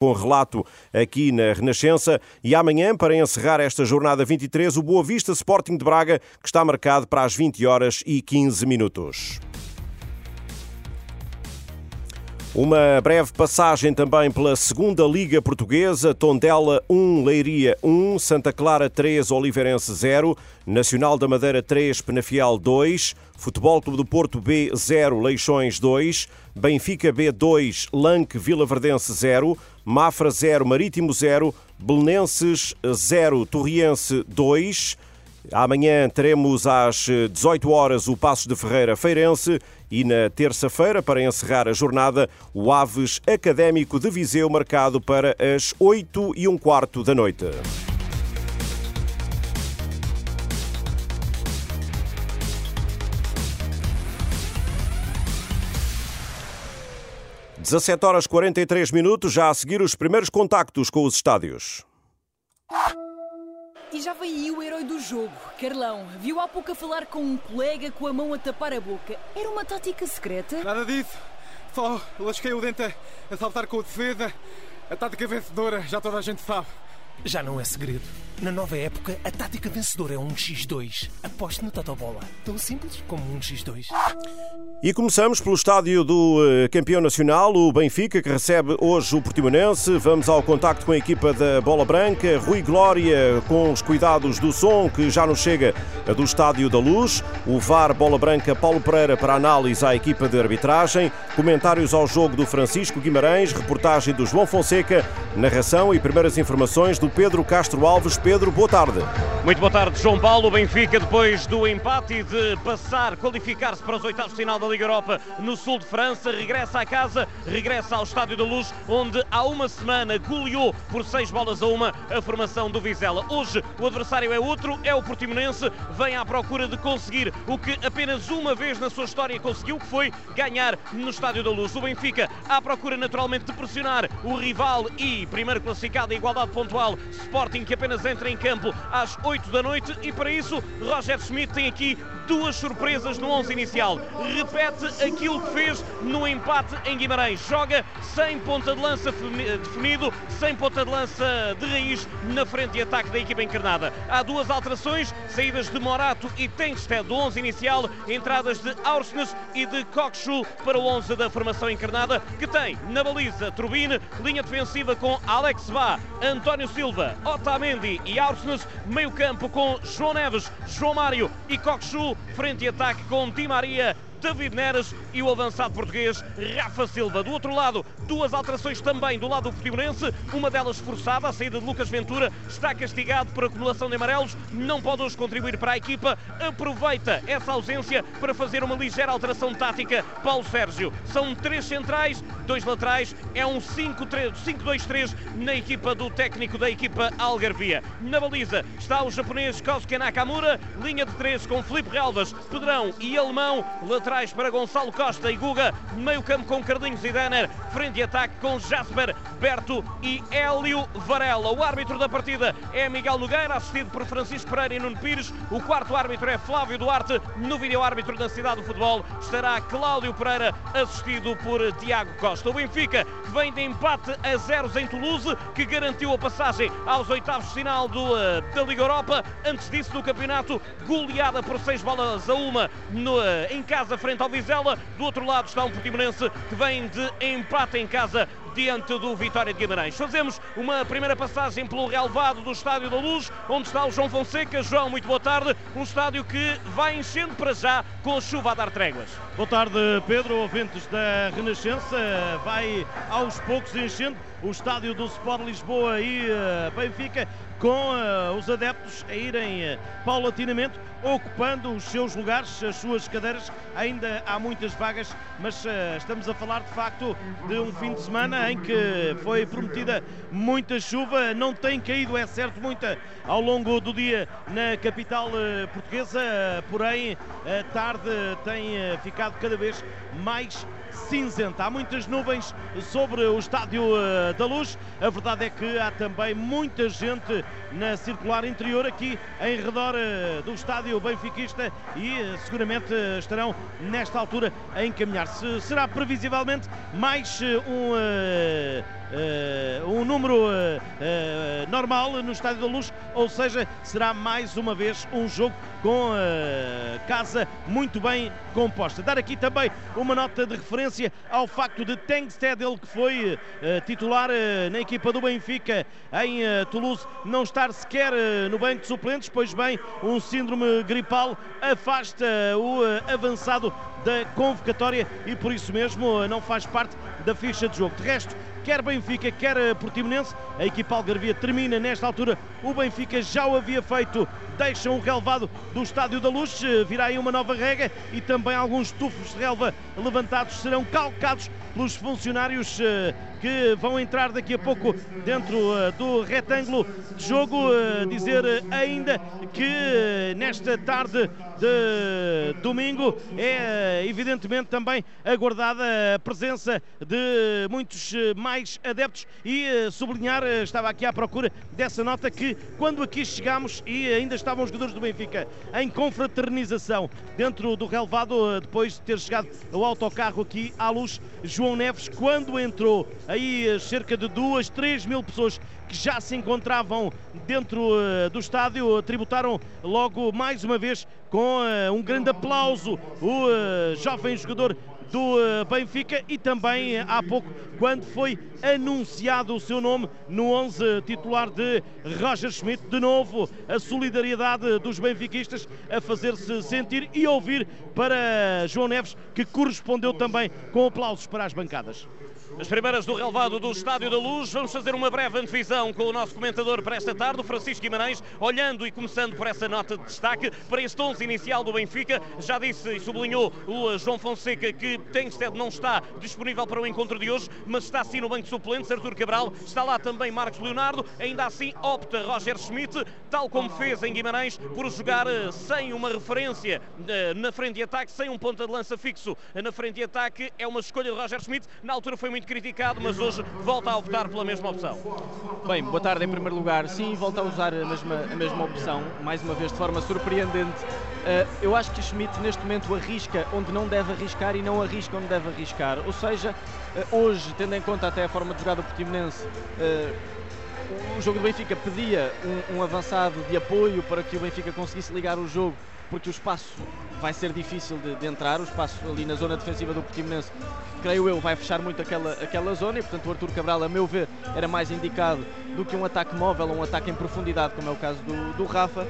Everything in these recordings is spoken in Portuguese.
com relato aqui na Renascença. E amanhã, para encerrar esta jornada 23, o Boa Vista Sporting de Braga, que está marcado para as 20 horas e 15 minutos. Uma breve passagem também pela segunda Liga Portuguesa, Tondela 1, Leiria 1, Santa Clara 3, Oliveirense 0, Nacional da Madeira 3, Penafiel 2, Futebol Clube do Porto B 0, Leixões 2, Benfica B 2, Lanque Vila Verdense 0, Mafra 0, Marítimo 0, Belenenses 0, Torriense 2, Amanhã teremos às 18 horas o Passos de Ferreira Feirense e na terça-feira, para encerrar a jornada, o Aves Académico de Viseu marcado para as 8 e um quarto da noite. 17 horas 43 minutos, já a seguir os primeiros contactos com os estádios. E já veio aí o herói do jogo, Carlão. Viu há pouco a falar com um colega com a mão a tapar a boca. Era uma tática secreta? Nada disso. Só lasquei o dente a saltar com a defesa. A tática vencedora, já toda a gente sabe. Já não é segredo. Na nova época, a tática vencedora é um X2. Aposte no Totobola. Tão simples como um X2. E começamos pelo estádio do eh, campeão nacional, o Benfica, que recebe hoje o Portimonense. Vamos ao contacto com a equipa da Bola Branca. Rui Glória, com os cuidados do som, que já nos chega do Estádio da Luz. O VAR Bola Branca Paulo Pereira para análise à equipa de arbitragem. Comentários ao jogo do Francisco Guimarães. Reportagem do João Fonseca. Narração e primeiras informações do Pedro Castro Alves. Pedro, boa tarde. Muito boa tarde, João Paulo. Benfica, depois do empate e de passar, qualificar-se para os oitavos de final da Liga Europa no sul de França, regressa à casa, regressa ao Estádio da Luz, onde há uma semana goleou por seis bolas a uma a formação do Vizela. Hoje o adversário é outro, é o Portimonense, vem à procura de conseguir o que apenas uma vez na sua história conseguiu, que foi ganhar no Estádio da Luz. O Benfica à procura naturalmente de pressionar o rival e primeiro classificado em igualdade pontual, Sporting, que apenas entra em campo às 8 da noite e para isso Roger Schmidt tem aqui duas surpresas no 11 inicial. Repete aquilo que fez no empate em Guimarães. Joga sem ponta de lança definido, sem ponta de lança de raiz na frente de ataque da equipa encarnada. Há duas alterações, saídas de Morato e Tengsted do 11 inicial, entradas de Aursnes e de Kokshu para o 11 da formação encarnada, que tem na baliza Turbine, linha defensiva com Alex Vá, António Silva, Otamendi e Aursnes, meio campo com João Neves, João Mário e Kokshu, frente e ataque com Di Maria, David Neres e o avançado português Rafa Silva. Do outro lado, duas alterações também do lado do Portimonense, uma delas forçada, a saída de Lucas Ventura, está castigado por acumulação de amarelos, não pode hoje contribuir para a equipa, aproveita essa ausência para fazer uma ligeira alteração tática. Paulo Sérgio, são três centrais, dois laterais, é um 5-2-3 na equipa do técnico da equipa Algarvia. Na baliza está o japonês Kosuke Nakamura, linha de três com Felipe Relvas, Pedrão e Alemão, lateral para Gonçalo Costa e Guga, meio campo com Carlinhos e Denner, frente e ataque com Jasper, Berto e Hélio Varela. O árbitro da partida é Miguel Nogueira, assistido por Francisco Pereira e Nuno Pires. O quarto árbitro é Flávio Duarte. No vídeo árbitro da Cidade do Futebol estará Cláudio Pereira, assistido por Tiago Costa. O Benfica vem de empate a zeros em Toulouse, que garantiu a passagem aos oitavos de final do, uh, da Liga Europa. Antes disso, no campeonato, goleada por seis bolas a uma no, uh, em casa frente ao Vizela. Do outro lado está um Portimonense que vem de empate em casa diante do Vitória de Guimarães. Fazemos uma primeira passagem pelo relevado do Estádio da Luz, onde está o João Fonseca. João, muito boa tarde. Um estádio que vai enchendo para já com a chuva a dar tréguas. Boa tarde, Pedro, ouvintes da Renascença. Vai aos poucos enchendo o estádio do Sport Lisboa e uh, Benfica, com uh, os adeptos a irem uh, paulatinamente ocupando os seus lugares, as suas cadeiras. Ainda há muitas vagas, mas estamos a falar de facto de um fim de semana em que foi prometida muita chuva. Não tem caído, é certo, muita ao longo do dia na capital portuguesa, porém a tarde tem ficado cada vez mais cinzenta. Há muitas nuvens sobre o Estádio uh, da Luz. A verdade é que há também muita gente na circular interior aqui em redor uh, do Estádio Benfiquista e uh, seguramente estarão nesta altura a encaminhar-se. Será previsivelmente mais um uh, um número uh, uh, normal no Estádio da Luz, ou seja, será mais uma vez um jogo com a casa muito bem composta. Dar aqui também uma nota de referência ao facto de Tengsted, ele que foi titular na equipa do Benfica em Toulouse, não estar sequer no banco de suplentes, pois bem, um síndrome gripal afasta o avançado da convocatória e por isso mesmo não faz parte da ficha de jogo. De resto, quer Benfica, quer Portimonense. A equipa algarvia termina nesta altura. O Benfica já o havia feito. Deixam o relevado do Estádio da Luz. Virá aí uma nova regra e também alguns tufos de relva levantados serão calcados pelos funcionários eh, que vão entrar daqui a pouco dentro uh, do retângulo de jogo. Uh, dizer ainda que nesta tarde de domingo é evidentemente também aguardada a presença de muitos mais adeptos e sublinhar, estava aqui à procura dessa nota que quando aqui chegámos e ainda estavam os jogadores do Benfica em confraternização dentro do relevado, depois de ter chegado o autocarro aqui à luz, João Neves, quando entrou aí cerca de duas, três mil pessoas que já se encontravam dentro uh, do estádio tributaram logo mais uma vez com um grande aplauso o jovem jogador do Benfica e também há pouco quando foi anunciado o seu nome no 11 titular de Roger Schmidt. De novo, a solidariedade dos benfiquistas a fazer-se sentir e ouvir para João Neves, que correspondeu também com aplausos para as bancadas. As primeiras do relevado do Estádio da Luz. Vamos fazer uma breve antevisão com o nosso comentador para esta tarde, o Francisco Guimarães, olhando e começando por essa nota de destaque para este 11 inicial do Benfica. Já disse e sublinhou o João Fonseca que Tengsted não está disponível para o encontro de hoje, mas está sim no banco de suplentes. Artur Cabral, está lá também Marcos Leonardo. Ainda assim opta Roger Schmidt, tal como fez em Guimarães, por jogar eh, sem uma referência eh, na frente de ataque, sem um ponta de lança fixo na frente de ataque. É uma escolha de Roger Schmidt. Na altura foi muito criticado, mas hoje volta a optar pela mesma opção. Bem, boa tarde em primeiro lugar. Sim, volta a usar a mesma, a mesma opção, mais uma vez de forma surpreendente. Uh, eu acho que Schmidt neste momento arrisca onde não deve arriscar e não arrisca onde deve arriscar. Ou seja, uh, hoje, tendo em conta até a forma de jogar do Portimonense, uh, o jogo do Benfica pedia um, um avançado de apoio para que o Benfica conseguisse ligar o jogo porque o espaço vai ser difícil de, de, entrar, o espaço ali na zona defensiva do Portimonense, creio eu, vai fechar muito aquela, aquela zona e, portanto, o Artur Cabral, a meu ver, era mais indicado do que um ataque móvel ou um ataque em profundidade, como é o caso do, do Rafa.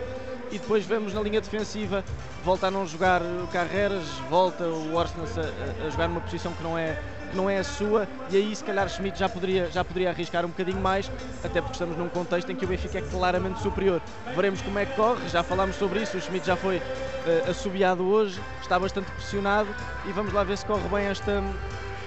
E depois vemos na linha defensiva, volta a não jogar o Carreras, volta o Orsnes a, a jogar numa posição que não é que não é a sua, e aí se calhar Schmidt já poderia, já poderia arriscar um bocadinho mais, até porque estamos num contexto em que o Benfica é claramente superior. Veremos como é que corre, já falámos sobre isso, o Schmidt já foi uh, assobiado hoje, está bastante pressionado e vamos lá ver se corre bem esta,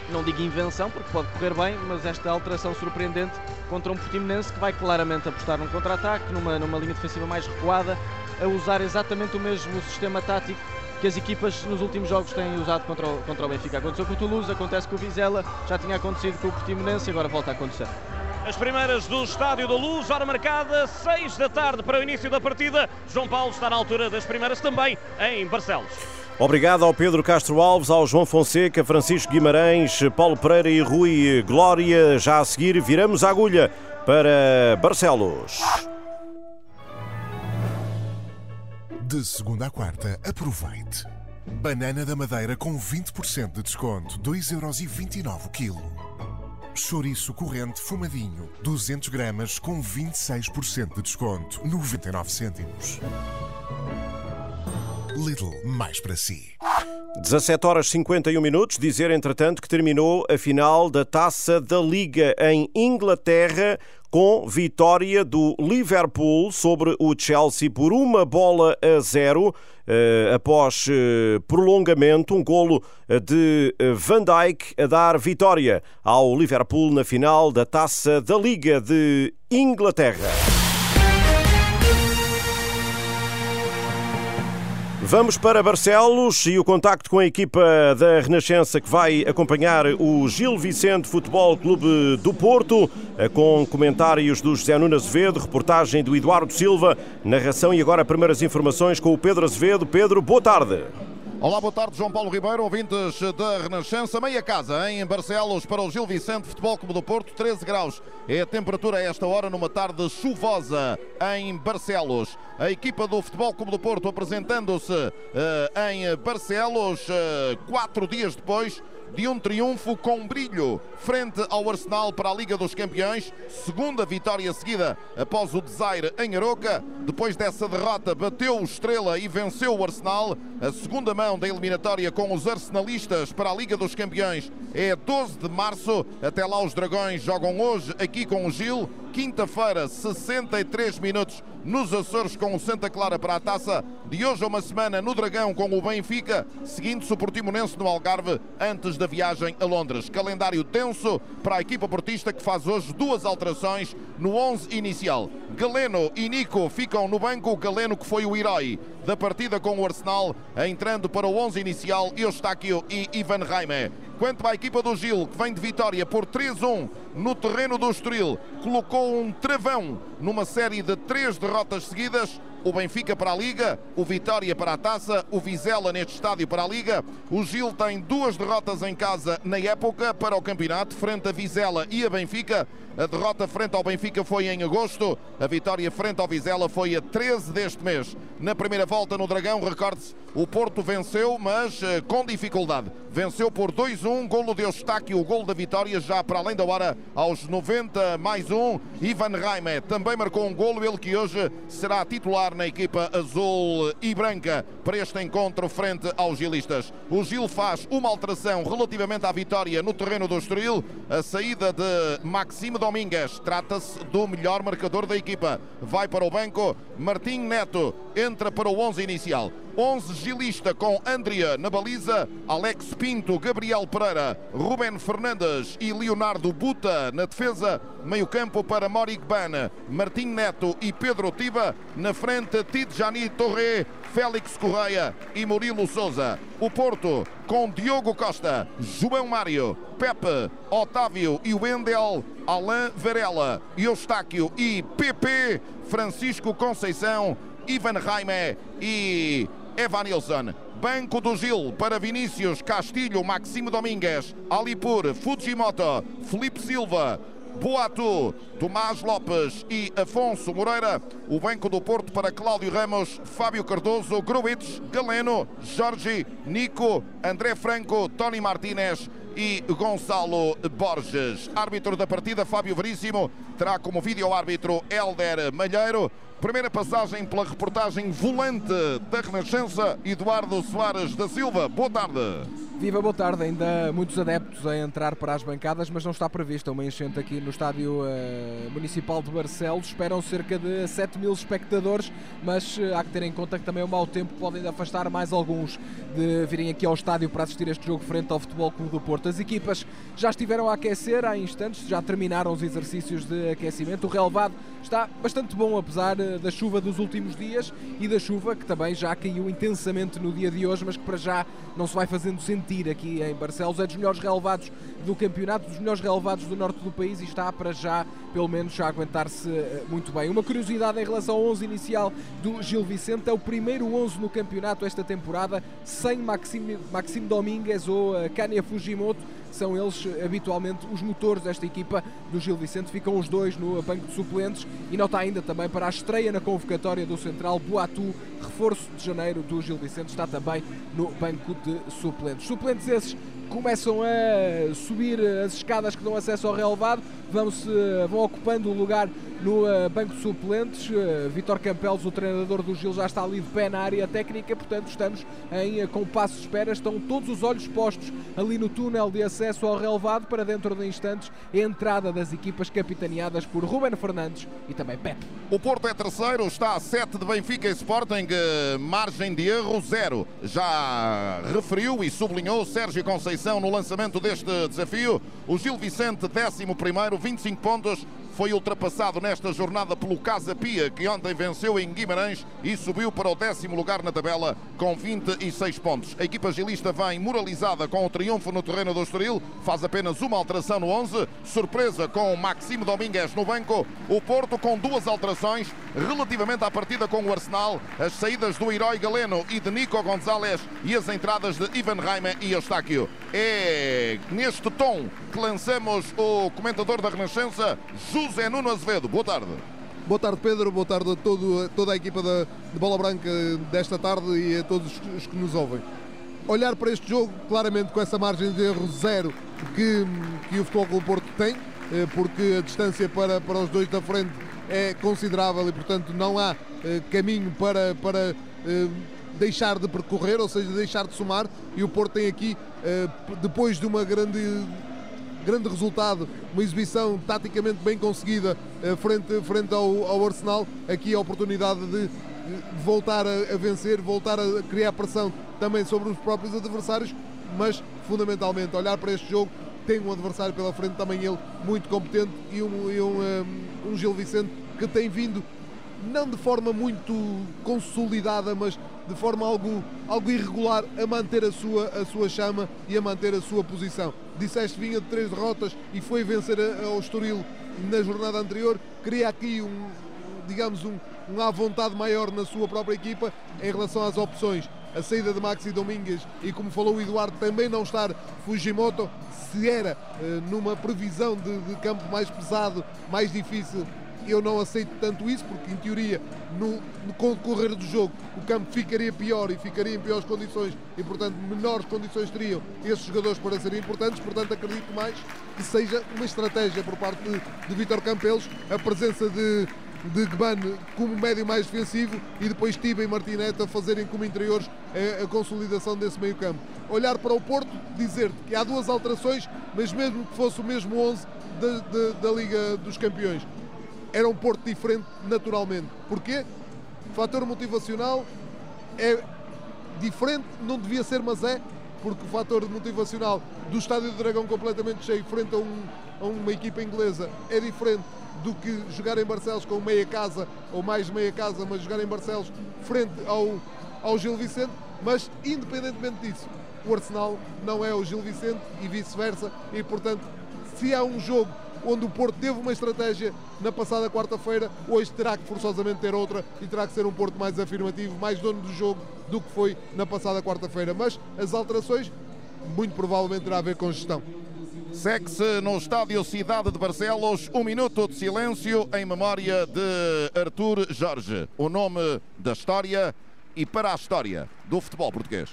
não digo invenção, porque pode correr bem, mas esta alteração surpreendente contra um Portimonense que vai claramente apostar num contra-ataque, numa, numa linha defensiva mais recuada, a usar exatamente o mesmo sistema tático que as equipas nos últimos jogos têm usado contra o, contra o Benfica. Aconteceu com o Toulouse, acontece com o Vizela, já tinha acontecido com o Portimonense e agora volta a acontecer. As primeiras do Estádio da Luz, hora marcada, 6 da tarde para o início da partida. João Paulo está na altura das primeiras também em Barcelos. Obrigado ao Pedro Castro Alves, ao João Fonseca, Francisco Guimarães, Paulo Pereira e Rui Glória. Já a seguir, viramos a agulha para Barcelos. De segunda a quarta, aproveite. Banana da Madeira com 20% de desconto, 2,29€ o quilo. Chouriço corrente fumadinho, 200 gramas com 26% de desconto, 99 cêntimos. Lidl, mais para si. 17 horas 51 minutos. Dizer, entretanto, que terminou a final da Taça da Liga em Inglaterra com vitória do Liverpool sobre o Chelsea por uma bola a zero. Uh, após uh, prolongamento, um golo de Van Dijk a dar vitória ao Liverpool na final da Taça da Liga de Inglaterra. Vamos para Barcelos e o contacto com a equipa da Renascença que vai acompanhar o Gil Vicente Futebol Clube do Porto, eh, com comentários do José Nuno Azevedo, reportagem do Eduardo Silva, narração e agora primeiras informações com o Pedro Azevedo. Pedro, boa tarde. Olá, boa tarde, João Paulo Ribeiro, ouvintes da Renascença. Meia casa em Barcelos para o Gil Vicente Futebol Clube do Porto, 13 graus. É a temperatura a esta hora numa tarde chuvosa em Barcelos. A equipa do Futebol Clube do Porto apresentando-se uh, em Barcelos uh, quatro dias depois de um triunfo com brilho frente ao Arsenal para a Liga dos Campeões. Segunda vitória seguida após o desaire em Aroca. Depois dessa derrota, bateu o Estrela e venceu o Arsenal. A segunda mão da eliminatória com os arsenalistas para a Liga dos Campeões é 12 de março. Até lá, os Dragões jogam hoje aqui com o Gil. Quinta-feira, 63 minutos nos Açores com o Santa Clara para a taça. De hoje a uma semana no Dragão com o Benfica, seguindo-se o Portimonense no Algarve antes da viagem a Londres. Calendário tenso para a equipa portista que faz hoje duas alterações no 11 inicial. Galeno e Nico ficam no banco. Galeno que foi o herói da partida com o Arsenal, entrando para o 11 inicial, Eustáquio e Ivan Raime. Quanto à equipa do Gil, que vem de vitória por 3-1 no terreno do Estoril, colocou um travão numa série de três derrotas seguidas o Benfica para a Liga, o Vitória para a Taça, o Vizela neste estádio para a Liga. O Gil tem duas derrotas em casa na época para o campeonato, frente a Vizela e a Benfica. A derrota frente ao Benfica foi em agosto, a vitória frente ao Vizela foi a 13 deste mês. Na primeira volta no Dragão, recorde-se, o Porto venceu, mas uh, com dificuldade. Venceu por 2-1, golo de Eustáquio, o golo da vitória já para além da hora, aos 90 mais um. Ivan Raime também marcou um golo, ele que hoje será titular na equipa azul e branca para este encontro frente aos gilistas. O Gil faz uma alteração relativamente à vitória no terreno do Estoril, a saída de Maxime Domingues, trata-se do melhor marcador da equipa. Vai para o banco, Martim Neto entra para o 11 inicial. 11 gilista com Andrea na baliza, Alex Pinto, Gabriel Pereira, Ruben Fernandes e Leonardo Buta na defesa. Meio campo para Morik Ban, Martim Neto e Pedro Tiba. Na frente, Tidjani Torre, Félix Correia e Murilo Souza. O Porto com Diogo Costa, João Mário, Pepe, Otávio e Wendel, Alain Varela, Eustáquio e PP, Francisco Conceição, Ivan Raime e Evanilson. Banco do Gil para Vinícius, Castilho, Maximo Domingues, Alipur, Fujimoto, Felipe Silva, Boato, Tomás Lopes e Afonso Moreira. O Banco do Porto para Cláudio Ramos, Fábio Cardoso, Gruitz, Galeno, Jorge, Nico, André Franco, Tony Martínez e Gonçalo Borges. Árbitro da partida, Fábio Veríssimo, terá como vídeo-árbitro Helder Malheiro. Primeira passagem pela reportagem volante da Renascença, Eduardo Soares da Silva. Boa tarde. Viva, boa tarde. Ainda muitos adeptos a entrar para as bancadas, mas não está prevista uma enchente aqui no Estádio uh, Municipal de Barcelos. Esperam cerca de 7 mil espectadores, mas uh, há que ter em conta que também o mau tempo pode ainda afastar mais alguns de virem aqui ao estádio para assistir este jogo frente ao Futebol Clube do Porto. As equipas já estiveram a aquecer há instantes, já terminaram os exercícios de aquecimento. O relevado está bastante bom, apesar uh, da chuva dos últimos dias e da chuva que também já caiu intensamente no dia de hoje, mas que para já não se vai fazendo sentir aqui em Barcelos. É dos melhores relevados do campeonato, dos melhores relevados do norte do país e está para já, pelo menos, a aguentar-se eh, muito bem. Uma curiosidade em relação ao 11 inicial do Gil Vicente, é o primeiro 11 no campeonato esta temporada, sem Maxime, Domingues ou uh, Kania Fujimoto são eles habitualmente os motores desta equipa do Gil Vicente. Ficam os dois no banco de suplentes e nota ainda também para a estreia na convocatória do Central Boatu, reforço de janeiro do Gil Vicente, está também no banco de suplentes. Suplentes esses começam a subir as escadas que dão acesso ao relevado, vão, -se, vão ocupando o lugar no uh, banco de suplentes. Vitor Campelos, o treinador do Gil, já está ali de pé na área técnica, portanto estamos em compasso de espera. Estão todos os olhos postos ali no túnel de acesso ao relevado para dentro de instantes a entrada das equipas capitaneadas por Ruben Fernandes e também Pepe. O Porto é terceiro, está a 7 de Benfica e Sporting, margem de erro zero. Já referiu e sublinhou Sérgio Conceição no lançamento deste desafio. O Gil Vicente, décimo primeiro, 25 pontos, foi ultrapassado nesta jornada pelo Casa Pia, que ontem venceu em Guimarães e subiu para o décimo lugar na tabela com 26 pontos. A equipa gilista vem moralizada com o triunfo no terreno do Estoril, faz apenas uma alteração no 11, surpresa com Maximo Domingues no banco, o Porto com duas alterações relativamente à partida com o Arsenal, as saídas do herói Galeno e de Nico Gonzalez e as entradas de Ivan Raima e Eustáquio. É neste tom que lançamos o comentador da Renascença, José Nuno Azevedo. Boa tarde. Boa tarde, Pedro. Boa tarde a todo, toda a equipa da, de Bola Branca desta tarde e a todos os que nos ouvem. Olhar para este jogo claramente com essa margem de erro zero que, que o Futebol Clube Porto tem, eh, porque a distância para, para os dois da frente é considerável e, portanto, não há eh, caminho para, para eh, deixar de percorrer, ou seja, deixar de somar. E o Porto tem aqui, depois de uma grande grande resultado, uma exibição taticamente bem conseguida frente, frente ao, ao Arsenal. Aqui a oportunidade de, voltar a, a, vencer, voltar a criar pressão também sobre os próprios adversários, mas fundamentalmente olhar para este jogo. Tem um adversário pela frente, também ele muito competente, e um, e um, um, um Gil Vicente que tem vindo não de forma muito consolidada, mas de forma algo, algo irregular, a manter a sua, a sua chama e a manter a sua posição. Disseste vinha de três derrotas e foi vencer ao Estoril na jornada anterior. Queria aqui um, digamos, um, um à vontade maior na sua própria equipa em relação às opções. A saída de Maxi Domingues e, como falou o Eduardo, também não estar Fujimoto, se era eh, numa previsão de, de campo mais pesado, mais difícil eu não aceito tanto isso, porque em teoria, no, no decorrer do jogo, o campo ficaria pior e ficaria em piores condições e, portanto, menores condições teriam esses jogadores para serem importantes. Portanto, acredito mais que seja uma estratégia por parte de, de Vítor Campelos a presença de, de Gban como médio mais defensivo e depois Tiba e Martineta fazerem como interiores a, a consolidação desse meio campo. Olhar para o Porto, dizer-te que há duas alterações, mas mesmo que fosse o mesmo 11 da, da, da Liga dos Campeões era um Porto diferente naturalmente. Porquê? Fator motivacional é diferente, não devia ser, mas é, porque o fator motivacional do Estádio do Dragão completamente cheio frente a, um, a uma equipa inglesa é diferente do que jogar em Barcelos com meia casa ou mais meia casa, mas jogar em Barcelos frente ao, ao Gil Vicente. Mas, independentemente disso, o Arsenal não é o Gil Vicente e vice-versa, e portanto, se há um jogo onde o Porto teve uma estratégia na passada quarta-feira, hoje terá que forçosamente ter outra e terá que ser um Porto mais afirmativo, mais dono do jogo do que foi na passada quarta-feira. Mas as alterações, muito provavelmente, terá a ver com gestão. Segue-se no estádio Cidade de Barcelos um minuto de silêncio em memória de Artur Jorge, o nome da história e para a história do futebol português.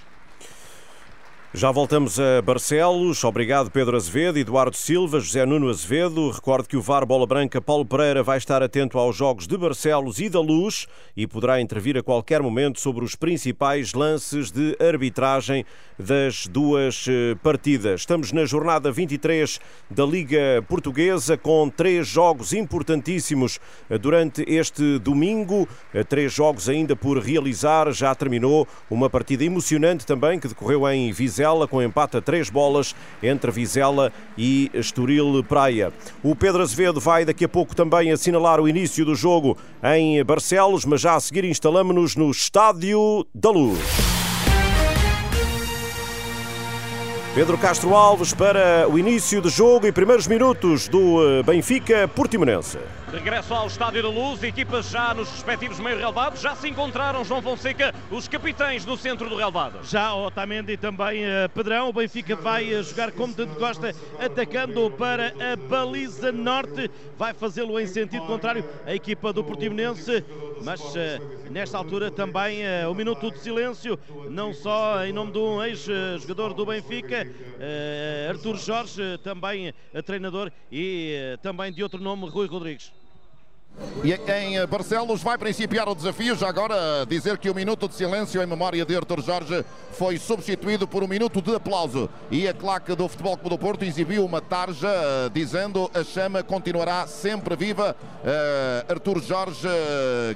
Já voltamos a Barcelos. Obrigado, Pedro Azevedo, Eduardo Silva, José Nuno Azevedo. Recordo que o VAR Bola Branca Paulo Pereira vai estar atento aos jogos de Barcelos e da Luz e poderá intervir a qualquer momento sobre os principais lances de arbitragem das duas eh, partidas. Estamos na jornada 23 da Liga Portuguesa com três jogos importantíssimos eh, durante este domingo. Eh, três jogos ainda por realizar. Já terminou uma partida emocionante também que decorreu em Viseu Vizela, com empate a três bolas entre Vizela e Estoril Praia. O Pedro Azevedo vai daqui a pouco também assinalar o início do jogo em Barcelos, mas já a seguir instalamos-nos no Estádio da Luz. Pedro Castro Alves para o início do jogo e primeiros minutos do eh, Benfica Portimonense. Regresso ao Estádio da Luz, equipas já nos respectivos meios relevados. Já se encontraram, João Fonseca, os capitães no centro do relevado. Já Otamendi e também uh, Pedrão. O Benfica vai uh, jogar como tanto gosta, atacando para a baliza norte. Vai fazê-lo em sentido contrário a equipa do Portimonense. Mas uh, nesta altura também o um minuto de silêncio, não só em nome de um ex-jogador do Benfica, Artur Jorge, também treinador, e também de outro nome, Rui Rodrigues. E em Barcelos vai principiar o desafio. Já agora dizer que o minuto de silêncio em memória de Arthur Jorge foi substituído por um minuto de aplauso. E a claque do Futebol Clube do Porto exibiu uma tarja eh, dizendo a chama continuará sempre viva. Uh, Arthur Jorge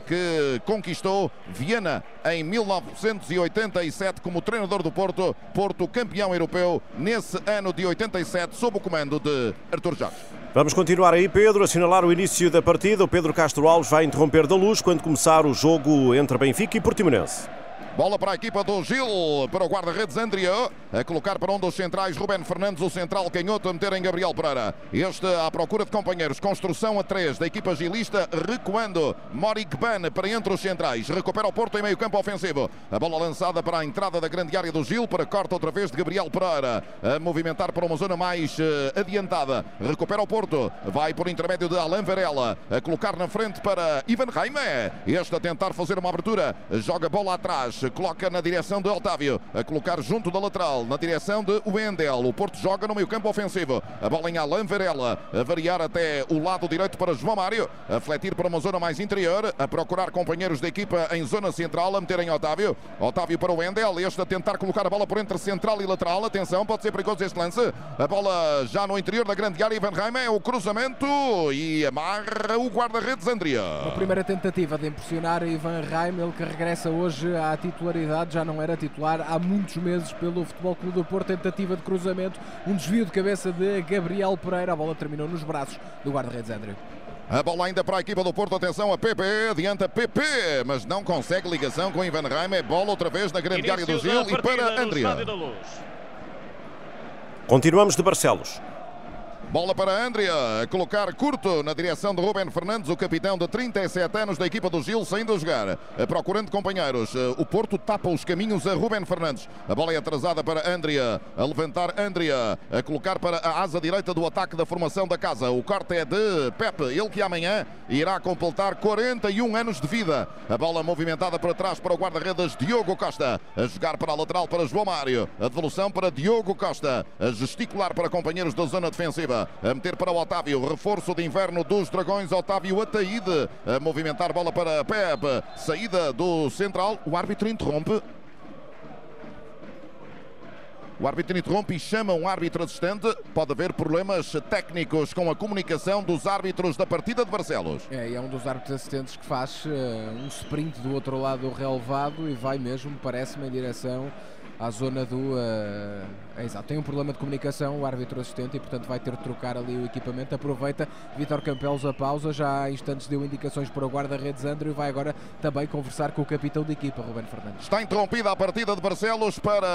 que conquistou Viena em 1987 como treinador do Porto. Porto campeão europeu nesse ano de 87 sob o comando de Arthur Jorge. Vamos continuar aí, Pedro, assinalar o início da partida. O Pedro Castro Alves vai interromper da luz quando começar o jogo entre Benfica e Portimonense. Bola para a equipa do Gil, para o guarda-redes Andrieu, a colocar para um dos centrais Ruben Fernandes, o central canhoto, a meter em Gabriel Pereira. Este à procura de companheiros, construção a 3 da equipa gilista, recuando Morik Ban para entre os centrais, recupera o Porto em meio campo ofensivo. A bola lançada para a entrada da grande área do Gil, para corta outra vez de Gabriel Pereira, a movimentar para uma zona mais uh, adiantada. Recupera o Porto, vai por intermédio de Alain Varela, a colocar na frente para Ivan Raime. Este a tentar fazer uma abertura, joga bola atrás coloca na direção de Otávio, a colocar junto da lateral, na direção de Wendel. O Porto joga no meio campo ofensivo. A bola em Alain Varela, a variar até o lado direito para João Mário, a fletir para uma zona mais interior, a procurar companheiros da equipa em zona central, a meterem Otávio. Otávio para o Wendel, este a tentar colocar a bola por entre central e lateral. Atenção, pode ser perigoso este lance. A bola já no interior da grande área, Ivan Raime, é o cruzamento e amarra o guarda-redes Andria. A primeira tentativa de impressionar Ivan Raime, ele que regressa hoje à titularidade, já não era titular há muitos meses pelo Futebol Clube do Porto. Tentativa de cruzamento, um desvio de cabeça de Gabriel Pereira. A bola terminou nos braços do guarda-redes André. A bola ainda para a equipa do Porto, atenção a PP, adianta PP, mas não consegue ligação com Ivan Raime. Bola outra vez na grande área do Gil e para Andrea. Continuamos de Barcelos. Bola para Andrea, a colocar curto na direção de Ruben Fernandes, o capitão de 37 anos da equipa do Gil, saindo a jogar, procurando companheiros. O Porto tapa os caminhos a Ruben Fernandes. A bola é atrasada para Andrea, a levantar Andrea, a colocar para a asa direita do ataque da formação da casa. O corte é de Pepe, ele que amanhã irá completar 41 anos de vida. A bola movimentada para trás para o guarda-redes Diogo Costa, a jogar para a lateral para João Mário, a devolução para Diogo Costa, a gesticular para companheiros da zona defensiva a meter para o Otávio, reforço de inverno dos Dragões, Otávio Ataíde, a movimentar bola para Pepe, saída do central, o árbitro interrompe. O árbitro interrompe e chama um árbitro assistente. Pode haver problemas técnicos com a comunicação dos árbitros da partida de Barcelos. É, e é um dos árbitros assistentes que faz uh, um sprint do outro lado do relevado e vai mesmo, parece-me, em direção à zona do. Uh, é, exato, tem um problema de comunicação, o árbitro assistente, e portanto vai ter de trocar ali o equipamento. Aproveita Vitor Campelos a pausa, já há instantes deu indicações para o guarda-redes André e vai agora também conversar com o capitão da equipa, Ruben Fernandes. Está interrompida a partida de Barcelos para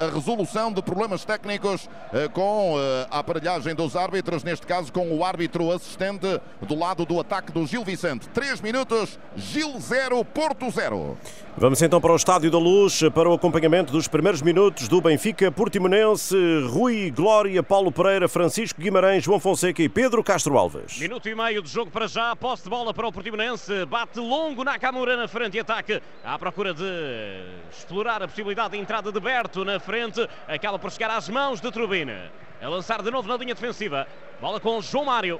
a resolução de problemas técnicos uh, com uh, a aparelhagem dos árbitros, neste caso com o árbitro assistente do lado do ataque do Gil Vicente. 3 minutos, Gil 0, Porto 0. Vamos então para o Estádio da Luz para o acompanhamento dos primeiros minutos do Benfica Portimonense, Rui Glória, Paulo Pereira, Francisco Guimarães, João Fonseca e Pedro Castro Alves. Minuto e meio de jogo para já, posse de bola para o Portimonense, bate longo na Camura na frente e ataque à procura de explorar a possibilidade de entrada de Berto na frente, acaba por chegar às mãos de Turbina. A lançar de novo na linha defensiva, bola com João Mário.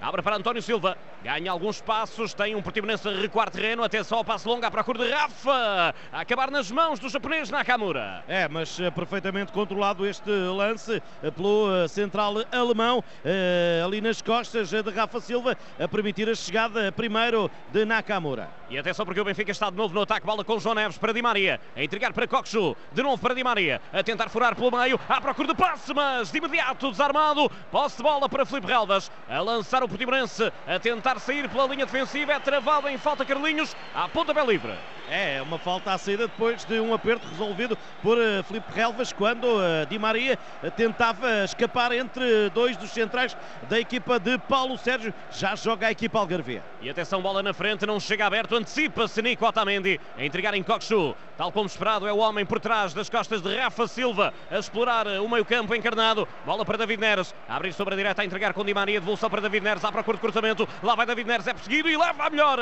Abre para António Silva. Ganha alguns passos. Tem um Portimonense a recuar terreno. Atenção ao passo longo à procura de Rafa. A acabar nas mãos do japonês Nakamura. É, mas uh, perfeitamente controlado este lance uh, pelo uh, central alemão. ali nas costas de Rafa Silva. A permitir a chegada primeiro de Nakamura. E atenção porque o Benfica está de novo no ataque. Bola com João Neves para Di Maria. A entregar para Coxu. De novo para Di Maria. A tentar furar pelo meio. À procura de passe, mas de imediato desarmado. Posse de bola para Felipe Relvas. A lançar o Portimonense. A tentar sair pela linha defensiva. É travado em falta Carlinhos. À ponta bem livre. É, uma falta à saída depois de um aperto resolvido por uh, Felipe Relvas quando uh, Di Maria uh, tentava escapar entre dois dos centrais da equipa de Paulo Sérgio. Já joga a equipa Algarvia. E atenção, bola na frente, não chega aberto, antecipa-se Nico Otamendi a entregar em Coxu. Tal como esperado, é o homem por trás das costas de Rafa Silva a explorar o meio-campo encarnado. Bola para David Neres, a abrir sobre a direita, a entregar com Di Maria, devolução para David Neres, à procura de cruzamento. Lá vai David Neres, é perseguido e leva a melhor.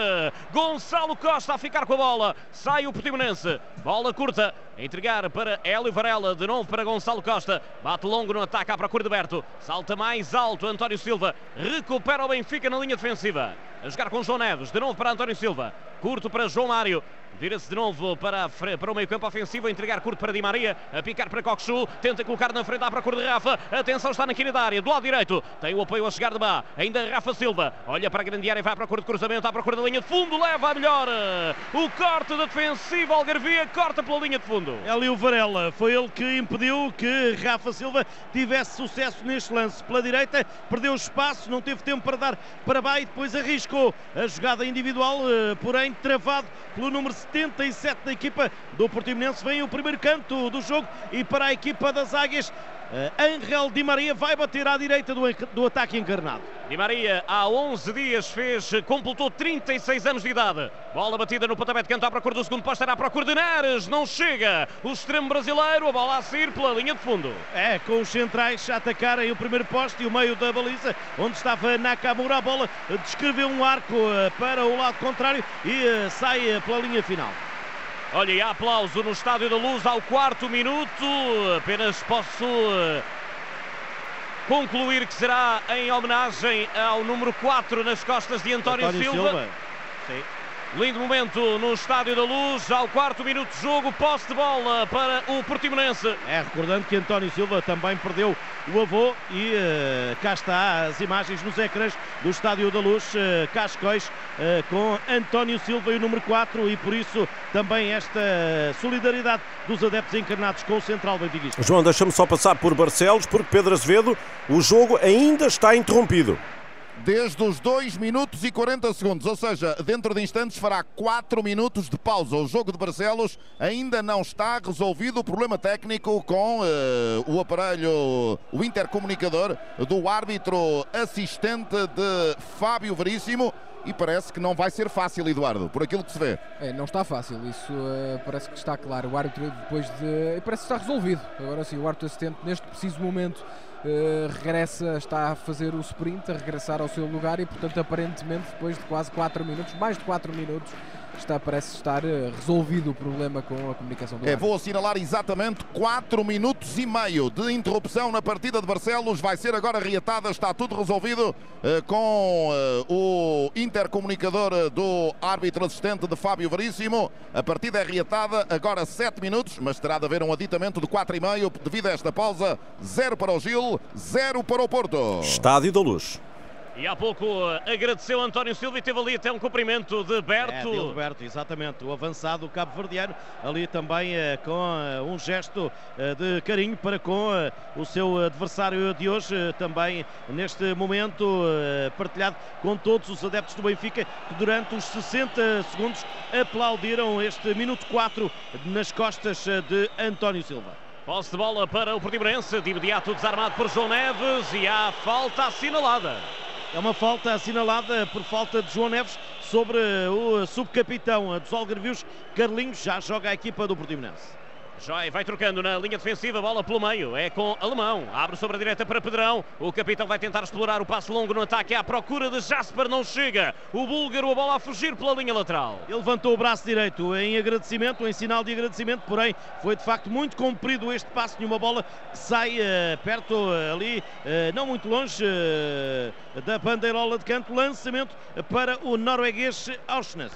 Gonçalo Costa a ficar com a bola. Sai o Portimonense. Bola curta. Entregar para Hélio Varela. De novo para Gonçalo Costa. Bate longo no ataque à procura de Berto. Salta mais alto António Silva. Recupera o Benfica na linha defensiva. A jogar com João Neves. De novo para António Silva. Curto para João Mário. Vira-se de novo para, para o meio campo ofensivo, a entregar curto para Di Maria, a picar para Coxu, tenta colocar na frente à procura de Rafa. Atenção, está na quina da área, do lado direito. Tem o apoio a chegar de Bá. Ainda Rafa Silva. Olha para a grande área, vai à procura de cruzamento, à procura da linha de fundo, leva a melhor. O corte defensivo, Algarvia corta pela linha de fundo. É ali o Varela, foi ele que impediu que Rafa Silva tivesse sucesso neste lance. Pela direita, perdeu espaço, não teve tempo para dar para e depois arriscou a jogada individual, eh, porém travado pelo número 77 da equipa do Portimonense. Vem o primeiro canto do jogo e para a equipa das Águias, Angel Di Maria vai bater à direita do, do ataque encarnado. Di Maria há 11 dias fez, completou 36 anos de idade. Bola batida no pontapé de canto à procura do segundo posto, era à procura de não chega. O extremo brasileiro, a bola a sair pela linha de fundo. É, com os centrais a atacarem o primeiro posto e o meio da baliza, onde estava Nakamura, a bola descreveu um arco para o lado contrário e sai pela linha final. Olha, e há aplauso no Estádio da Luz ao quarto minuto. Apenas posso eh, concluir que será em homenagem ao número 4 nas costas de António, António Silva. Silva. Lindo momento no Estádio da Luz, ao quarto minuto de jogo, posse de bola para o Portimonense. É, recordando que António Silva também perdeu o avô e uh, cá está as imagens nos ecrãs do Estádio da Luz, uh, Cascóis, uh, com António Silva e o número 4 e por isso também esta solidariedade dos adeptos encarnados com o Central Benfiquista. João, deixa-me só passar por Barcelos, porque Pedro Azevedo, o jogo ainda está interrompido desde os 2 minutos e 40 segundos, ou seja, dentro de instantes fará 4 minutos de pausa. O jogo de Barcelos ainda não está resolvido o problema técnico com uh, o aparelho, o intercomunicador do árbitro assistente de Fábio Veríssimo. E parece que não vai ser fácil, Eduardo, por aquilo que se vê. É, não está fácil, isso uh, parece que está claro. O árbitro, depois de. Parece que está resolvido. Agora sim, o árbitro assistente, neste preciso momento, regressa, está a fazer o sprint, a regressar ao seu lugar e, portanto, aparentemente, depois de quase 4 minutos, mais de 4 minutos, está, parece estar uh, resolvido o problema com a comunicação do é, Vou assinalar exatamente 4 minutos e meio de interrupção na partida de Barcelos. Vai ser agora reatada, está tudo resolvido uh, com o intercomunicador do árbitro assistente de Fábio Veríssimo. A partida é reatada, agora 7 minutos, mas terá de haver um aditamento de 4 e meio devido a esta pausa. 0 para o Gil, 0 para o Porto. Estádio da Luz. E há pouco agradeceu António Silva e teve ali até um cumprimento de Berto. É, de Alberto, exatamente, o avançado cabo-verdiano, ali também eh, com eh, um gesto eh, de carinho para com o seu adversário de hoje, também neste momento partilhado com todos os adeptos do Benfica, que durante os 60 segundos aplaudiram este minuto 4 nas costas de António Silva. Posse de bola para o Portimonense, de imediato desarmado por João Neves e há falta assinalada. É uma falta assinalada por falta de João Neves sobre o subcapitão dos Algarvios, Carlinhos, já joga a equipa do Portimonense. Joy vai trocando na linha defensiva, bola pelo meio, é com Alemão, abre sobre a direita para Pedrão, o capitão vai tentar explorar o passo longo no ataque, é à procura de Jasper, não chega, o búlgaro a bola a fugir pela linha lateral. Ele levantou o braço direito em agradecimento, em sinal de agradecimento, porém foi de facto muito comprido este passo de uma bola que sai uh, perto uh, ali, uh, não muito longe da bandeirola de canto, lançamento para o norueguês Auschness.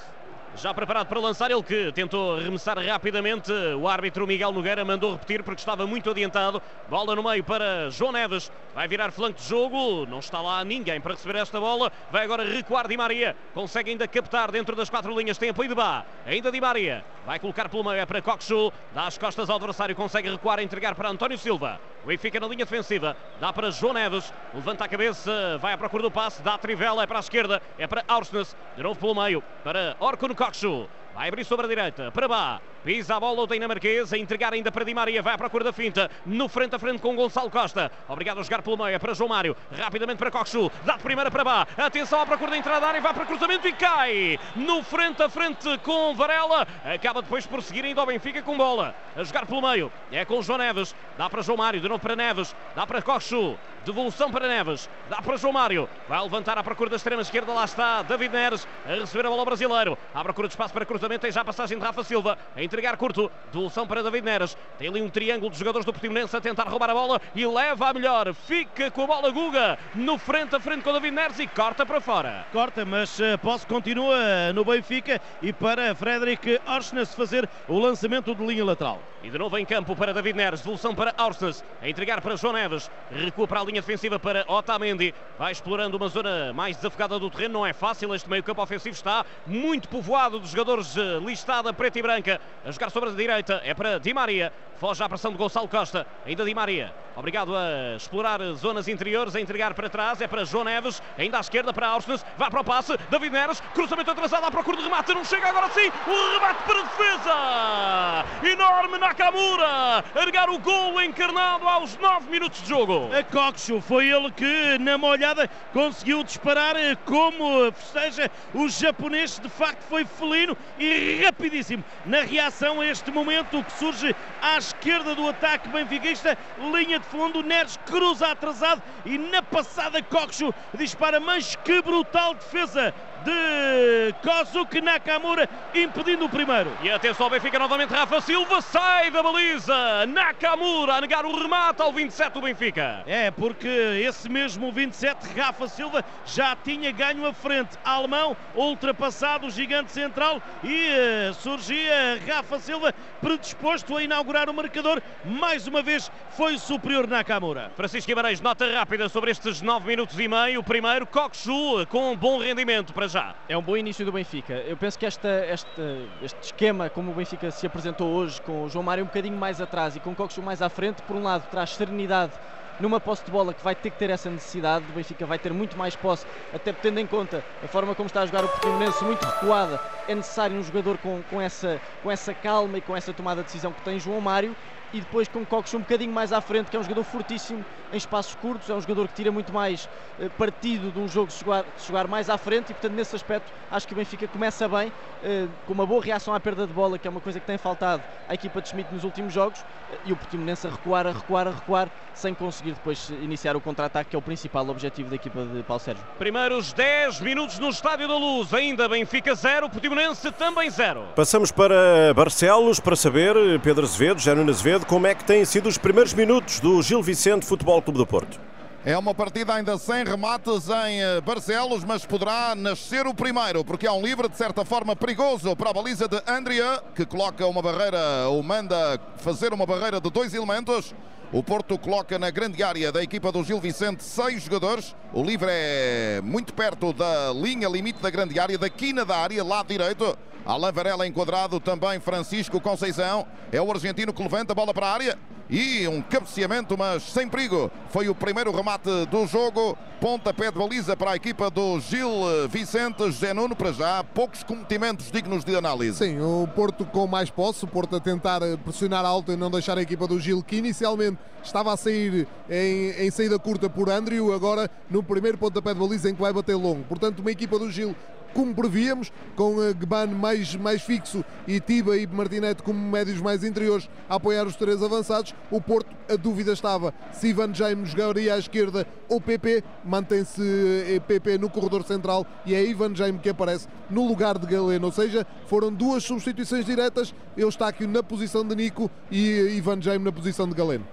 Já preparado para lançar, ele que tentou remessar rapidamente. O árbitro Miguel Nogueira mandou repetir porque estava muito adiantado. Bola no meio para João Neves. Vai virar flanco de jogo. Não está lá ninguém para receber esta bola. Vai agora recuar Di Maria. Consegue ainda captar dentro das quatro linhas. Tem apoio de Bá. Ainda Di Maria. Vai colocar pelo meio. É para Coxu. Dá as costas ao adversário. Consegue recuar. Entregar para António Silva. O Benfica na linha defensiva. Dá para João Neves. Levanta a cabeça. Vai à procura do passe. Dá a trivela. É para a esquerda. É para Aursnes. De novo pelo meio. Para Orkun Coxu. Vai abrir sobre a direita, para Bá. Pisa a bola o dinamarquês, a entregar ainda para Di Maria, vai à procura da finta, no frente a frente com Gonçalo Costa. Obrigado a jogar pelo meio, para João Mário, rapidamente para Coxu, dá de primeira para Bá. Atenção à procura da entrada da área, vai para cruzamento e cai. No frente a frente com Varela, acaba depois por seguir ainda ao Benfica com bola. A jogar pelo meio, é com João Neves, dá para João Mário, de novo para Neves, dá para Coxu. Devolução para Neves, dá para João Mário, vai levantar à procura da extrema esquerda, lá está David Neres a receber a bola brasileiro, à procura de espaço para cruzamento, tem já a passagem de Rafa Silva, a entregar curto. Devolução para David Neres. Tem ali um triângulo de jogadores do Portimonense a tentar roubar a bola e leva a melhor. Fica com a bola Guga no frente a frente com David Neres e corta para fora. Corta, mas uh, posse continua no Benfica e para Frederic Orsnes fazer o lançamento de linha lateral. E de novo em campo para David Neres, devolução para Orsnes, a entregar para João Neves, recua para a linha defensiva para Otamendi, vai explorando uma zona mais desafogada do terreno, não é fácil, este meio campo ofensivo está muito povoado de jogadores uh, listada preta e branca, a jogar sobre a direita, é para Di Maria, foge à pressão de Gonçalo Costa, ainda Di Maria, obrigado a explorar zonas interiores, a entregar para trás, é para João Neves, ainda à esquerda para Orsnes, vai para o passe, David Neres, cruzamento atrasado à procura de remate, não chega agora sim, o remate para a defesa, enorme Nakamura, a negar o gol encarnado aos 9 minutos de jogo. A Coxo foi ele que na molhada conseguiu disparar como festeja o japonês, de facto foi felino e rapidíssimo. Na reação a este momento que surge à esquerda do ataque benfiquista, linha de fundo, Neres cruza atrasado e na passada Coxo dispara, mas que brutal defesa de Kozuki Nakamura, impedindo o primeiro. E atenção, Benfica novamente, Rafa Silva sai da baliza. Nakamura a negar o remate ao 27 do Benfica. É, porque esse mesmo 27, Rafa Silva, já tinha ganho a frente. Alemão, ultrapassado o gigante central e uh, surgia Rafa Silva predisposto a inaugurar o marcador. Mais uma vez foi superior Nakamura. Francisco Guimarães, nota rápida sobre estes 9 minutos e meio. O primeiro, Kokshu com bom rendimento para já. É um bom início do Benfica. Eu penso que esta, esta, este esquema, como o Benfica se apresentou hoje, com o João Mário um bocadinho mais atrás e com o Coxo mais à frente, por um lado traz serenidade numa posse de bola que vai ter que ter essa necessidade. O Benfica vai ter muito mais posse, até tendo em conta a forma como está a jogar o Portimonense, muito recuada. É necessário um jogador com, com, essa, com essa calma e com essa tomada de decisão que tem João Mário e depois com Cox um bocadinho mais à frente, que é um jogador fortíssimo em espaços curtos, é um jogador que tira muito mais eh, partido de um jogo de jogar, de jogar, mais à frente e, portanto, nesse aspecto, acho que o Benfica começa bem, eh, com uma boa reação à perda de bola, que é uma coisa que tem faltado à equipa de Schmidt nos últimos jogos, eh, e o Portimonense a recuar, a recuar, a recuar, sem conseguir depois iniciar o contra-ataque, que é o principal objetivo da equipa de Paulo Sérgio. Primeiros 10 minutos no Estádio da Luz, ainda Benfica 0, Portimonense também 0. Passamos para Barcelos para saber, Pedro Azevedo, Jânio Azevedo, como é que têm sido os primeiros minutos do Gil Vicente Futebol Clube do Porto. É uma partida ainda sem remates em Barcelos, mas poderá nascer o primeiro, porque há um livre de certa forma perigoso para a baliza de Andrea, que coloca uma barreira, ou manda fazer uma barreira de dois elementos. O Porto coloca na grande área da equipa do Gil Vicente seis jogadores. O livre é muito perto da linha limite da grande área, da quina da área, lado direito. Alain Varela enquadrado, também Francisco Conceição. É o argentino que levanta a bola para a área. E um cabeceamento, mas sem perigo. Foi o primeiro remate do jogo. Pontapé de baliza para a equipa do Gil Vicente. José Nuno, para já, poucos cometimentos dignos de análise. Sim, o Porto com mais posse. O Porto a tentar pressionar alto e não deixar a equipa do Gil, que inicialmente estava a sair em, em saída curta por Andrew. Agora no primeiro pontapé de baliza em que vai bater longo. Portanto, uma equipa do Gil como prevíamos, com Gban mais, mais fixo e Tiba e Martinete como médios mais interiores a apoiar os três avançados. O Porto, a dúvida estava se Ivan Jaime jogaria à esquerda ou PP. Mantém-se PP no corredor central e é Ivan Jaime que aparece no lugar de Galeno. Ou seja, foram duas substituições diretas. Eustáquio na posição de Nico e Ivan Jaime na posição de Galeno.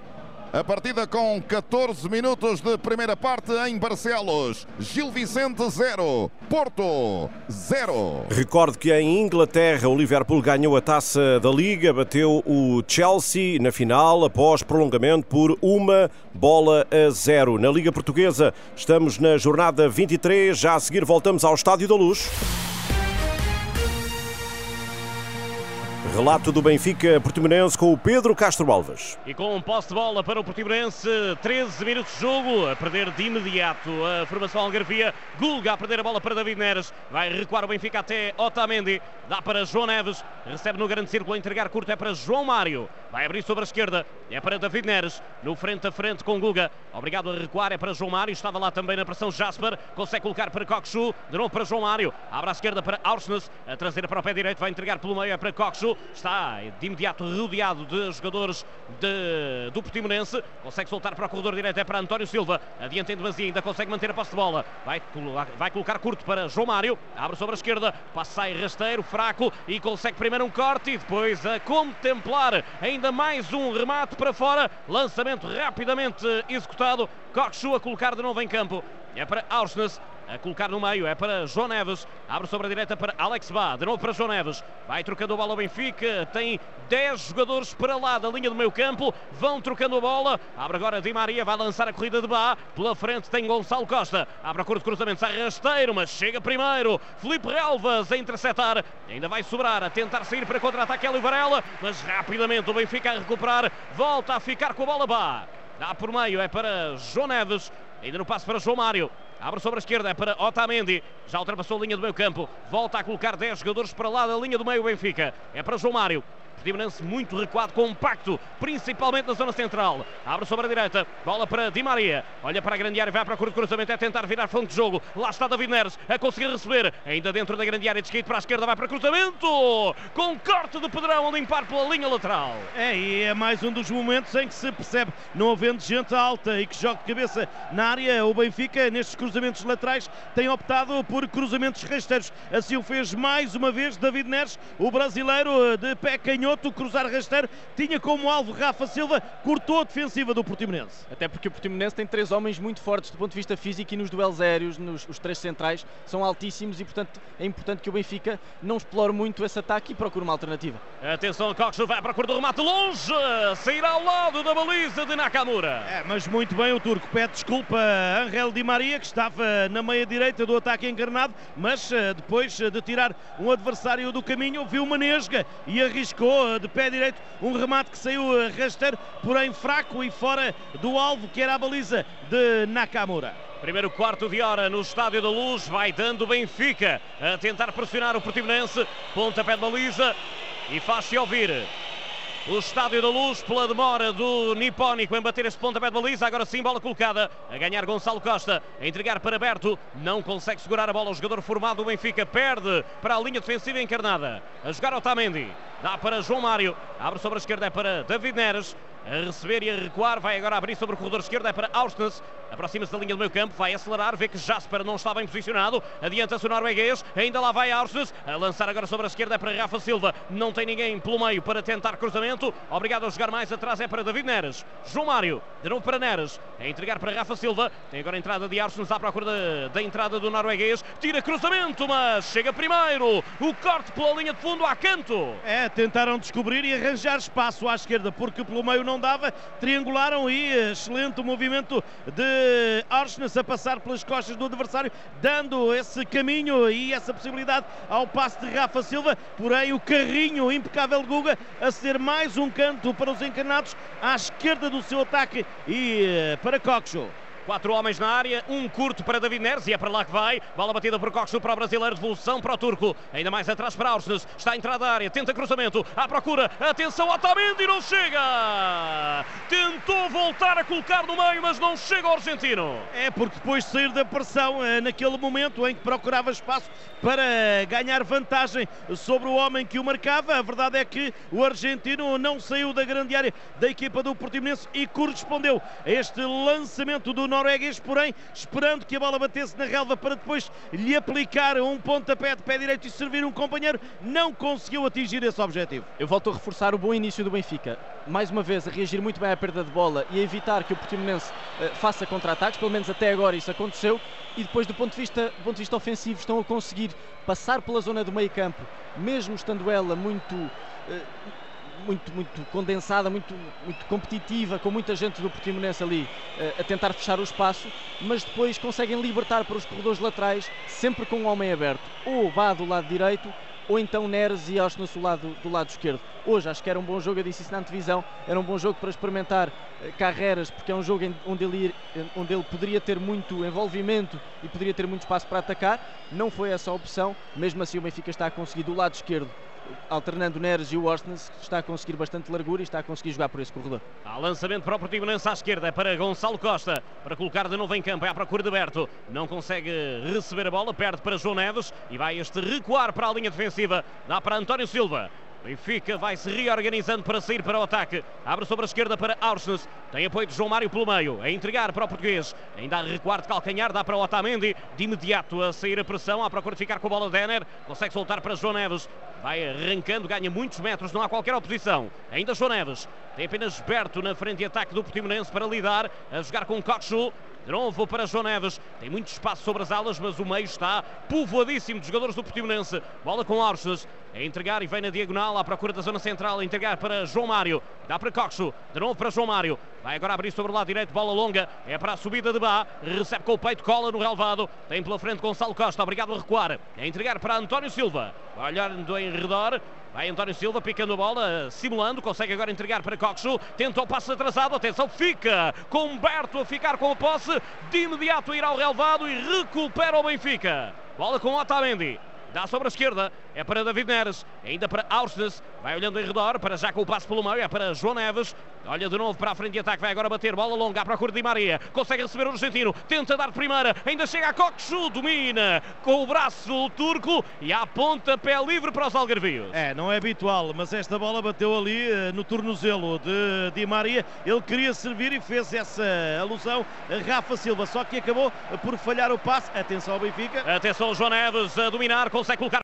A partida com 14 minutos de primeira parte em Barcelos. Gil Vicente 0, Porto 0. Recordo que em Inglaterra o Liverpool ganhou a taça da Liga, bateu o Chelsea na final após prolongamento por uma bola a zero. Na Liga Portuguesa estamos na jornada 23, já a seguir voltamos ao Estádio da Luz. Relato do Benfica Portimonense com o Pedro Castro Alves. E com um posse de bola para o Portimonense, 13 minutos de jogo, a perder de imediato a formação Algarvia. Gulga a perder a bola para David Neres, vai recuar o Benfica até Otamendi, dá para João Neves, recebe no grande círculo, a entregar curto é para João Mário. Vai abrir sobre a esquerda. É para David Neres. No frente a frente com Guga. Obrigado a recuar. É para João Mário. Estava lá também na pressão Jasper. Consegue colocar para Coxu. De novo para João Mário. Abre à esquerda para Aursnes. A traseira para o pé direito. Vai entregar pelo meio. É para Coxu. Está de imediato rodeado de jogadores de, do Portimonense. Consegue soltar para o corredor direito. É para António Silva. Adianta em demasia. Ainda consegue manter a posse de bola. Vai, vai colocar curto para João Mário. Abre sobre a esquerda. Passa sai rasteiro. Fraco. E consegue primeiro um corte. E depois a contemplar ainda ainda mais um remate para fora. Lançamento rapidamente executado. Coxu a colocar de novo em campo. É para Aursnes a colocar no meio, é para João Neves, abre sobre a direita para Alex Bá, de novo para João Neves, vai trocando a bola ao Benfica, tem 10 jogadores para lá da linha do meio campo, vão trocando a bola, abre agora Di Maria, vai lançar a corrida de Bá, pela frente tem Gonçalo Costa, abre a de cruzamento, sai rasteiro, mas chega primeiro, Felipe Relvas a interceptar, ainda vai sobrar, a tentar sair para contra-ataque Hélio Varela, mas rapidamente o Benfica a recuperar, volta a ficar com a bola Bá, dá por meio, é para João Neves, ainda no passo para João Mário, Abre sobre a esquerda para Otamendi. Já ultrapassou a linha do meio campo. Volta a colocar 10 jogadores para lá da linha do meio Benfica. É para João Mário. Portimonense muito recuado, compacto, principalmente na zona central. Abre sobre a direita, bola para Di Maria. Olha para a grande área, vai para de cruzamento, é tentar virar fonte de jogo. Lá está David Neres a conseguir receber. Ainda dentro da grande área, descaído para a esquerda, vai para cruzamento. Com corte de Pedrão a limpar pela linha lateral. É, e é mais um dos momentos em que se percebe, não havendo gente alta e que joga de cabeça na área, o Benfica, nestes cruzamentos laterais, tem optado por cruzamentos rasteiros. Assim o fez mais uma vez David Neres, o brasileiro de pé canhoto canhoto, cruzar rasteiro, tinha como alvo Rafa Silva, cortou a defensiva do Portimonense. Até porque o Portimonense tem três homens muito fortes do ponto de vista físico e nos duelos aéreos, nos os três centrais, são altíssimos e, portanto, é importante que o Benfica não explore muito esse ataque e procure uma alternativa. Atenção, Coxo vai para a cor do remate longe, sairá ao lado da baliza de Nakamura. É, mas muito bem o turco, pede desculpa a Angel Di Maria, que estava na meia direita do ataque encarnado, mas eh, depois de tirar um adversário do caminho, viu uma nesga e arriscou de pé direito, um remate que saiu rasteiro, porém fraco e fora do alvo, que era a baliza de Nakamura. Primeiro quarto de hora no Estádio da Luz, vai dando Benfica a tentar pressionar o Portimonense, pontapé de baliza e faz-se ouvir. O Estádio da Luz, pela demora do Nipónico em bater esse pontapé de baliza. Agora sim, bola colocada. A ganhar Gonçalo Costa. A entregar para Berto. Não consegue segurar a bola. O jogador formado do Benfica perde para a linha defensiva encarnada. A jogar Otamendi. Dá para João Mário. Abre sobre a esquerda é para David Neres a receber e a recuar, vai agora abrir sobre o corredor esquerdo, é para Austens, aproxima-se da linha do meio campo, vai acelerar, vê que Jasper não está bem posicionado, adianta-se o norueguês, ainda lá vai Austens, a lançar agora sobre a esquerda é para Rafa Silva, não tem ninguém pelo meio para tentar cruzamento, obrigado a jogar mais atrás é para David Neres, João Mário, de novo para Neres, a entregar para Rafa Silva, tem agora a entrada de Austens à procura da, da entrada do norueguês, tira cruzamento, mas chega primeiro, o corte pela linha de fundo a canto. É, tentaram descobrir e arranjar espaço à esquerda, porque pelo meio não não dava, triangularam e excelente movimento de Arsnes a passar pelas costas do adversário, dando esse caminho e essa possibilidade ao passe de Rafa Silva, porém o carrinho impecável de Guga a ser mais um canto para os encarnados à esquerda do seu ataque e eh, para Coxo. Quatro homens na área, um curto para David Neres e é para lá que vai. Bola batida por Coxo para o brasileiro, devolução para o turco. Ainda mais atrás para Aursnes. Está a entrada da área, tenta cruzamento, à procura. Atenção, Otamendi não chega! Tentou voltar a colocar no meio, mas não chega ao argentino. É porque depois de sair da pressão, eh, naquele momento em que procurava espaço para ganhar vantagem sobre o homem que o marcava, a verdade é que o argentino não saiu da grande área da equipa do Portimonense e correspondeu a este lançamento do norueguês, porém, esperando que a bola batesse na relva para depois lhe aplicar um pontapé de pé direito e servir um companheiro, não conseguiu atingir esse objetivo. Eu volto a reforçar o bom início do Benfica. Mais uma vez, a reagir muito bem à perda de bola e a evitar que o Portimonense uh, faça contra-ataques, pelo menos até agora isso aconteceu, e depois do ponto de vista, do ponto de vista ofensivo estão a conseguir passar pela zona do meio campo, mesmo estando ela muito... Uh, muito, muito condensada, muito, muito competitiva, com muita gente do Portimonense ali uh, a tentar fechar o espaço, mas depois conseguem libertar para os corredores laterais, sempre com um homem aberto, ou vá do lado direito, ou então Neres e Austin do lado, do lado esquerdo. Hoje acho que era um bom jogo, eu disse isso na antevisão, era um bom jogo para experimentar uh, carreiras, porque é um jogo onde ele, onde ele poderia ter muito envolvimento e poderia ter muito espaço para atacar. Não foi essa a opção, mesmo assim o Benfica está a conseguir do lado esquerdo alternando Neres e o Orsnes, está a conseguir bastante largura e está a conseguir jogar por esse corredor. Há lançamento para o Portimonense à esquerda, para Gonçalo Costa, para colocar de novo em campo, é à procura de Berto, não consegue receber a bola, perde para João Neves e vai este recuar para a linha defensiva, dá para António Silva. Benfica vai se reorganizando para sair para o ataque. Abre sobre a esquerda para Aursnes. Tem apoio de João Mário pelo meio. A entregar para o português. Ainda a recuar de calcanhar. Dá para o Otamendi. De imediato a sair a pressão. À procura de ficar com a bola Denner. Consegue soltar para João Neves. Vai arrancando. Ganha muitos metros. Não há qualquer oposição. Ainda João Neves. Tem apenas Berto na frente de ataque do Portimonense para lidar. A jogar com Coxu. De novo para João Neves. Tem muito espaço sobre as alas, mas o meio está povoadíssimo de jogadores do Portimonense. Bola com Orches. A entregar e vem na diagonal à procura da zona central. A entregar para João Mário. Dá para Coxo. De novo para João Mário. Vai agora abrir sobre o lado direito. Bola longa. É para a subida de Bá. Recebe com o peito. Cola no relevado. Tem pela frente Gonçalo Costa. Obrigado a recuar. A entregar para António Silva. Vai olhando em redor. Vai António Silva picando a bola, simulando, consegue agora entregar para Coxo, tenta o passe atrasado, atenção, fica com Humberto a ficar com a posse, de imediato ir ao relevado e recupera o Benfica. Bola com Otamendi, dá sobre a esquerda, é para David Neres, ainda para Aursnes, vai olhando em redor, para já com o passe pelo meio, é para João Neves, olha de novo para a frente de ataque, vai agora bater, bola longa à procura de Maria, consegue receber o argentino, tenta dar primeira, ainda chega a Coxu, domina com o braço turco e há ponta pé livre para os algarvios. É, não é habitual, mas esta bola bateu ali uh, no tornozelo de Di Maria, ele queria servir e fez essa alusão a Rafa Silva, só que acabou por falhar o passe, atenção ao Benfica. Atenção João Neves a dominar, consegue colocar